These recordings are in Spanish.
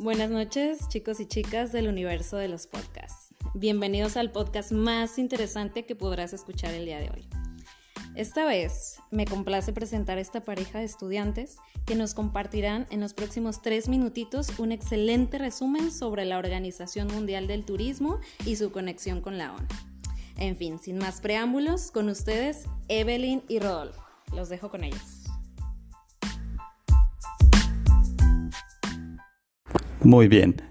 Buenas noches, chicos y chicas del universo de los podcasts. Bienvenidos al podcast más interesante que podrás escuchar el día de hoy. Esta vez me complace presentar a esta pareja de estudiantes que nos compartirán en los próximos tres minutitos un excelente resumen sobre la Organización Mundial del Turismo y su conexión con la ONU. En fin, sin más preámbulos, con ustedes Evelyn y Rodolfo. Los dejo con ellos. Muy bien,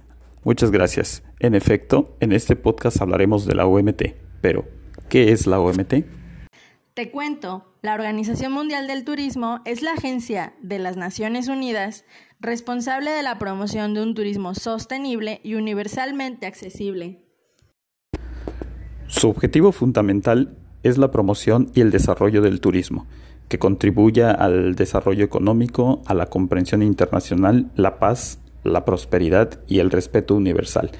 muchas gracias. En efecto, en este podcast hablaremos de la OMT, pero ¿qué es la OMT? Te cuento, la Organización Mundial del Turismo es la agencia de las Naciones Unidas responsable de la promoción de un turismo sostenible y universalmente accesible. Su objetivo fundamental es la promoción y el desarrollo del turismo, que contribuya al desarrollo económico, a la comprensión internacional, la paz la prosperidad y el respeto universal,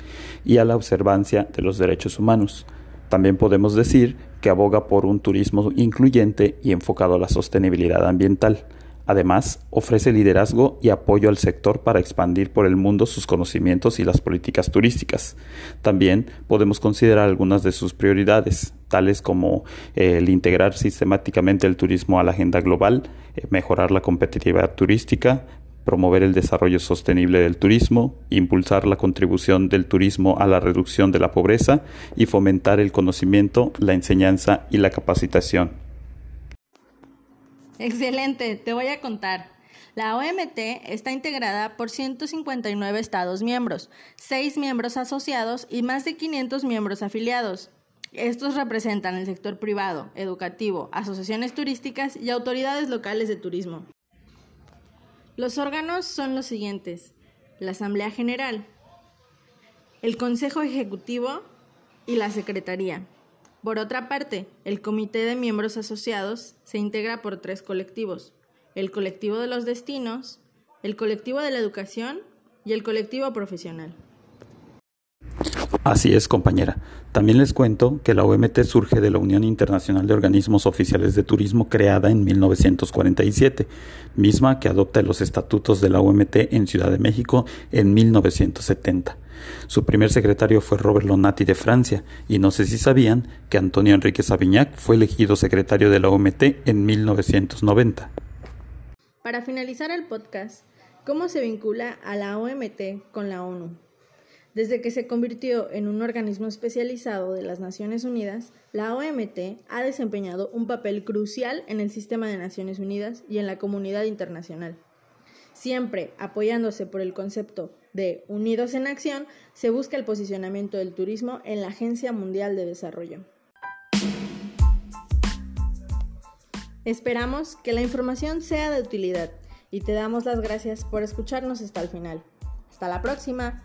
y a la observancia de los derechos humanos. También podemos decir que aboga por un turismo incluyente y enfocado a la sostenibilidad ambiental. Además, ofrece liderazgo y apoyo al sector para expandir por el mundo sus conocimientos y las políticas turísticas. También podemos considerar algunas de sus prioridades, tales como eh, el integrar sistemáticamente el turismo a la agenda global, eh, mejorar la competitividad turística, promover el desarrollo sostenible del turismo, impulsar la contribución del turismo a la reducción de la pobreza y fomentar el conocimiento, la enseñanza y la capacitación. Excelente, te voy a contar. La OMT está integrada por 159 Estados miembros, 6 miembros asociados y más de 500 miembros afiliados. Estos representan el sector privado, educativo, asociaciones turísticas y autoridades locales de turismo. Los órganos son los siguientes. La Asamblea General, el Consejo Ejecutivo y la Secretaría. Por otra parte, el Comité de Miembros Asociados se integra por tres colectivos. El colectivo de los destinos, el colectivo de la educación y el colectivo profesional. Así es, compañera. También les cuento que la OMT surge de la Unión Internacional de Organismos Oficiales de Turismo creada en 1947, misma que adopta los estatutos de la OMT en Ciudad de México en 1970. Su primer secretario fue Robert Lonati de Francia, y no sé si sabían que Antonio Enrique Savignac fue elegido secretario de la OMT en 1990. Para finalizar el podcast, ¿cómo se vincula a la OMT con la ONU? Desde que se convirtió en un organismo especializado de las Naciones Unidas, la OMT ha desempeñado un papel crucial en el sistema de Naciones Unidas y en la comunidad internacional. Siempre apoyándose por el concepto de Unidos en Acción, se busca el posicionamiento del turismo en la Agencia Mundial de Desarrollo. Esperamos que la información sea de utilidad y te damos las gracias por escucharnos hasta el final. Hasta la próxima.